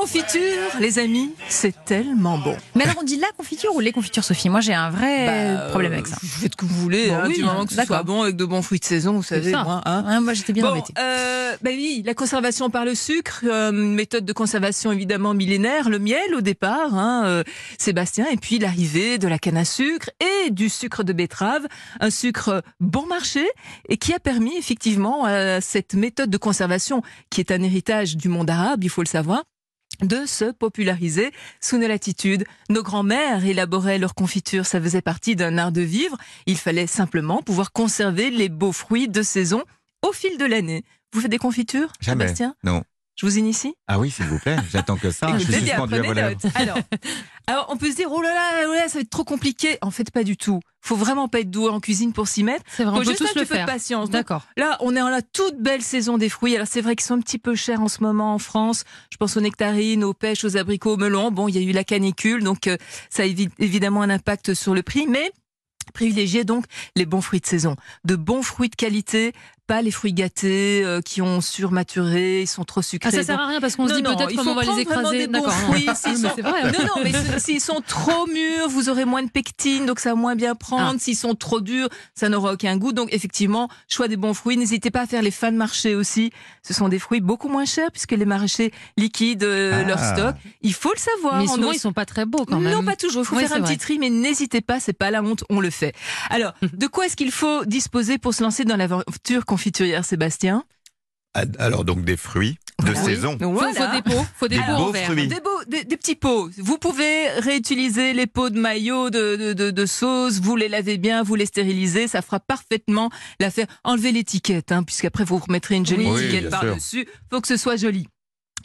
confiture, les amis, c'est tellement bon. Mais alors on dit la confiture ou les confitures, Sophie? Moi j'ai un vrai Bah, problème avec ça. Vous faites ce que vous voulez, Bon, hein, oui, du moment que ce soit bon avec de bons fruits de saison, vous savez. Moi, hein. Ouais, moi j'étais bien Bon, embêtée. euh, bah oui, la conservation par le sucre, euh, méthode de conservation évidemment millénaire, le miel au départ, hein, euh, Sébastien, et puis l'arrivée de la canne à sucre et du sucre de betterave, un sucre bon marché et qui a permis effectivement à cette méthode de conservation qui est un héritage du monde arabe, il faut le savoir de se populariser sous nos latitudes. Nos grands-mères élaboraient leurs confitures, ça faisait partie d'un art de vivre. Il fallait simplement pouvoir conserver les beaux fruits de saison au fil de l'année. Vous faites des confitures, Jamais. Sébastien? Non. Je vous initie? Ah oui, s'il vous plaît, j'attends que ça. je suis suspendu à vos lèvres. Alors, alors, on peut se dire, oh là là, oh là là, ça va être trop compliqué. En fait, pas du tout. Faut vraiment pas être doué en cuisine pour s'y mettre. C'est vrai, Faut on peut juste tous un le peu de patience. D'accord. Là, on est en la toute belle saison des fruits. Alors, c'est vrai qu'ils sont un petit peu chers en ce moment en France. Je pense aux nectarines, aux pêches, aux abricots, aux melons. Bon, il y a eu la canicule, donc euh, ça a évi- évidemment un impact sur le prix, mais privilégiez donc les bons fruits de saison. De bons fruits de qualité, pas les fruits gâtés euh, qui ont surmaturé, ils sont trop sucrés. Ah, ça sert à rien parce qu'on se dit peut-être comment on faut va les écraser. des bons D'accord. non. fruits, s'ils Oui, mais sont- c'est vrai. Non, non, mais c- s'ils sont trop mûrs, vous aurez moins de pectine, donc ça va moins bien prendre. Ah. S'ils sont trop durs, ça n'aura aucun goût. Donc effectivement, choix des bons fruits. N'hésitez pas à faire les fins de marché aussi. Ce sont des fruits beaucoup moins chers puisque les maraîchers liquident euh, Ah. leur stock. Il faut le savoir. Mais en souvent ils sont pas très beaux quand même. non, pas toujours. Il faut Oui, faire un vrai. petit tri, mais n'hésitez pas, c'est pas la honte, on le fait. Alors, de quoi est-ce qu'il faut disposer pour se lancer dans l'aventure confiturière, Sébastien Ah, Alors donc des fruits de Oui. saison. Voilà. des pots, faut des Des pots en beaux. Des, beaux- des- des petits pots. Vous pouvez réutiliser les pots de maillot, de, de, de, de sauce. Vous les lavez bien, vous les stérilisez. Ça fera parfaitement l'affaire. Enlevez l'étiquette, hein, puisqu'après vous remettrez une jolie Oui, étiquette par-dessus. Faut que ce soit joli.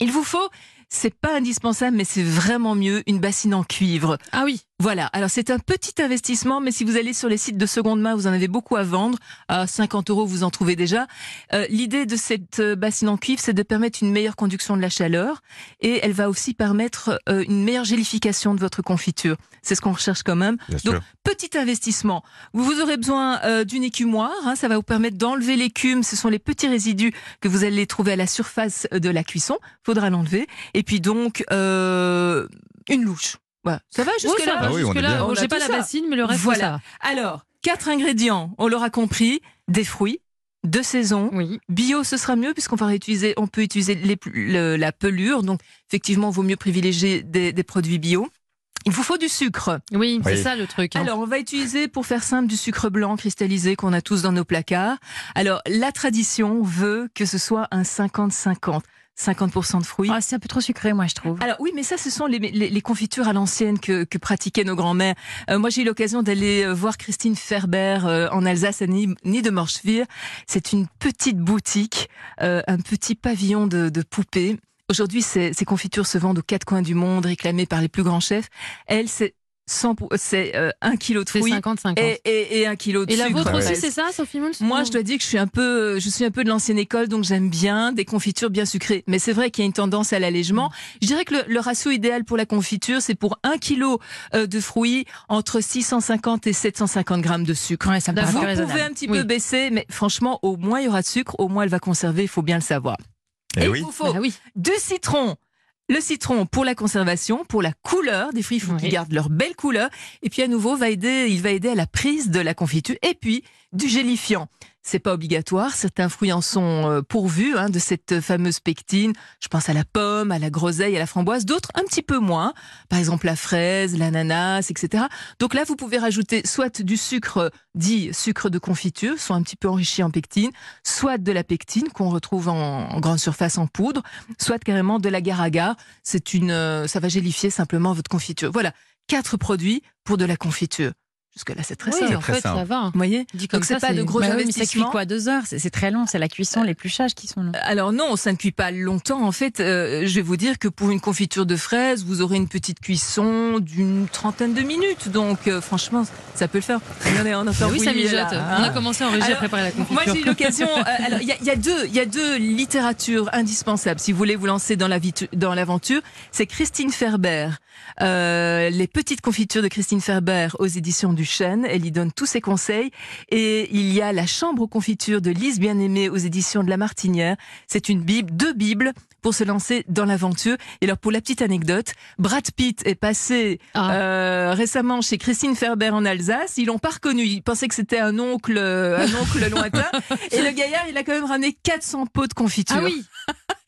Il vous faut, c'est pas indispensable, mais c'est vraiment mieux, une bassine en cuivre. Ah oui. Voilà, alors c'est un petit investissement, mais si vous allez sur les sites de seconde main, vous en avez beaucoup à vendre. À 50 euros, vous en trouvez déjà. Euh, L'idée de cette euh, bassine en cuivre, c'est de permettre une meilleure conduction de la chaleur et elle va aussi permettre euh, une meilleure gélification de votre confiture. C'est ce qu'on recherche quand même. Bien Donc, sûr. petit investissement. Vous aurez besoin euh, d'une écumoire. hein, ça va vous permettre d'enlever l'écume. Ce sont les petits résidus que vous allez trouver à la surface de la cuisson. Faudra l'enlever. Et puis donc, euh, une louche. Voilà. Ça va Oh, jusque-là bien. On a J'ai pas la bassine, mais le reste Voilà. ça. Alors, quatre ingrédients, on l'aura compris, des fruits, de saison. Oui. Bio, ce sera mieux puisqu'on va réutiliser, on peut utiliser les, le- la pelure. Donc, effectivement, il vaut mieux privilégier des, des produits bio. Il vous faut du sucre. Oui, c'est Oui. ça le truc. hein. Alors, on va utiliser, pour faire simple, du sucre blanc cristallisé qu'on a tous dans nos placards. Alors, la tradition veut que ce soit un 50-50. 50% de fruits. Ah, c'est un peu trop sucré, moi, je trouve. Alors oui, mais ça, ce sont les, les- les confitures à l'ancienne que, que pratiquaient nos grands-mères. Euh, moi, j'ai eu l'occasion d'aller euh, voir Christine Ferber euh, en Alsace, à Ni- Niedermorschwihr. C'est une petite boutique, euh, un petit pavillon de, de poupées. Aujourd'hui, ces, ces confitures se vendent aux quatre coins du monde, réclamées par les plus grands chefs. Elle, c'est 100 pour- c'est euh, un kilo de fruits 50-50. et, et, et un kilo de Et la sucre. vôtre aussi, c'est ça, Sophie Moi, je dois dire que je suis un peu, je suis un peu de l'ancienne école, donc j'aime bien des confitures bien sucrées. Mais c'est vrai qu'il y a une tendance à l'allègement. Je dirais que le, le ratio idéal pour la confiture, c'est pour un kilo euh, de fruits entre 650 et 750 grammes de sucre. Ouais, ça me Vous pouvez raisonnable. un petit Oui. peu baisser, mais franchement, au moins il y aura de sucre, au moins elle va conserver. Il faut bien le savoir. Eh Et oui. il vous faut Bah oui. du citron. Le citron pour la conservation, pour la couleur des fruits, il faut Oui. qu'ils gardent leur belle couleur. Et puis à nouveau, va aider, il va aider à la prise de la confiture. Et puis du gélifiant. C'est pas obligatoire. Certains fruits en sont euh, pourvus hein, de cette fameuse pectine. Je pense à la pomme, à la groseille, à la framboise. D'autres un petit peu moins. Par exemple la fraise, l'ananas, etc. Donc là, vous pouvez rajouter soit du sucre dit sucre de confiture, soit un petit peu enrichi en pectine, soit de la pectine qu'on retrouve en, en grande surface en poudre, soit carrément de l'agar-agar. C'est une, euh, ça va gélifier simplement votre confiture. Voilà, quatre produits pour de la confiture. Jusque là, c'est très Oui, simple. en fait, simple. ça va. Vous voyez Dit comme Donc c'est ça, pas de gros Bah oui, mais ça cuit investissements. quoi Deux heures C'est très long, c'est la cuisson, l'épluchage qui sont longs. Alors non, ça ne cuit pas longtemps. En fait, euh, je vais vous dire que pour une confiture de fraises, vous aurez une petite cuisson d'une trentaine de minutes. Donc euh, franchement, ça peut le faire. Regardez, on entend Oui, ça mijote. là, On hein. a commencé en régie à préparer la confiture. Moi, j'ai eu l'occasion. euh, alors, il y a, il y a deux, il y a deux littératures indispensables si vous voulez vous lancer dans la dans l'aventure. C'est Christine Ferber, euh, les petites confitures de Christine Ferber aux éditions du Elle y donne tous ses conseils. Et il y a La Chambre aux confitures de Lise Bien-Aimée aux éditions de La Martinière. C'est une Bible, deux Bibles pour se lancer dans l'aventure. Et alors, pour la petite anecdote, Brad Pitt est passé Ah. euh, récemment chez Christine Ferber en Alsace. Ils l'ont pas reconnu. Ils pensaient que c'était un oncle, un oncle lointain. Et le gaillard, il a quand même ramené 400 pots de confiture. Ah oui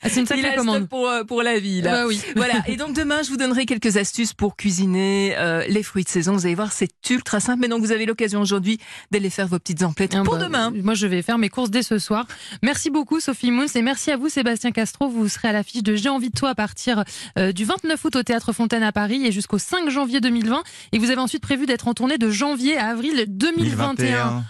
Ah, C'est une Il a sacrée commande. pour, euh, pour la vie, là. Bah oui. Voilà. Et donc demain, je vous donnerai quelques astuces pour cuisiner euh, les fruits de saison. Vous allez voir, c'est ultra simple. Mais donc, vous avez l'occasion aujourd'hui d'aller faire vos petites emplettes Ah pour bah, demain. Moi, je vais faire mes courses dès ce soir. Merci beaucoup, Sophie Mouns, et merci à vous, Sébastien Castro. Vous serez à l'affiche de J'ai envie de toi à partir euh, du 29 août au Théâtre Fontaine à Paris et jusqu'au 5 janvier 2020. Et vous avez ensuite prévu d'être en tournée de janvier à avril 2021. 2021.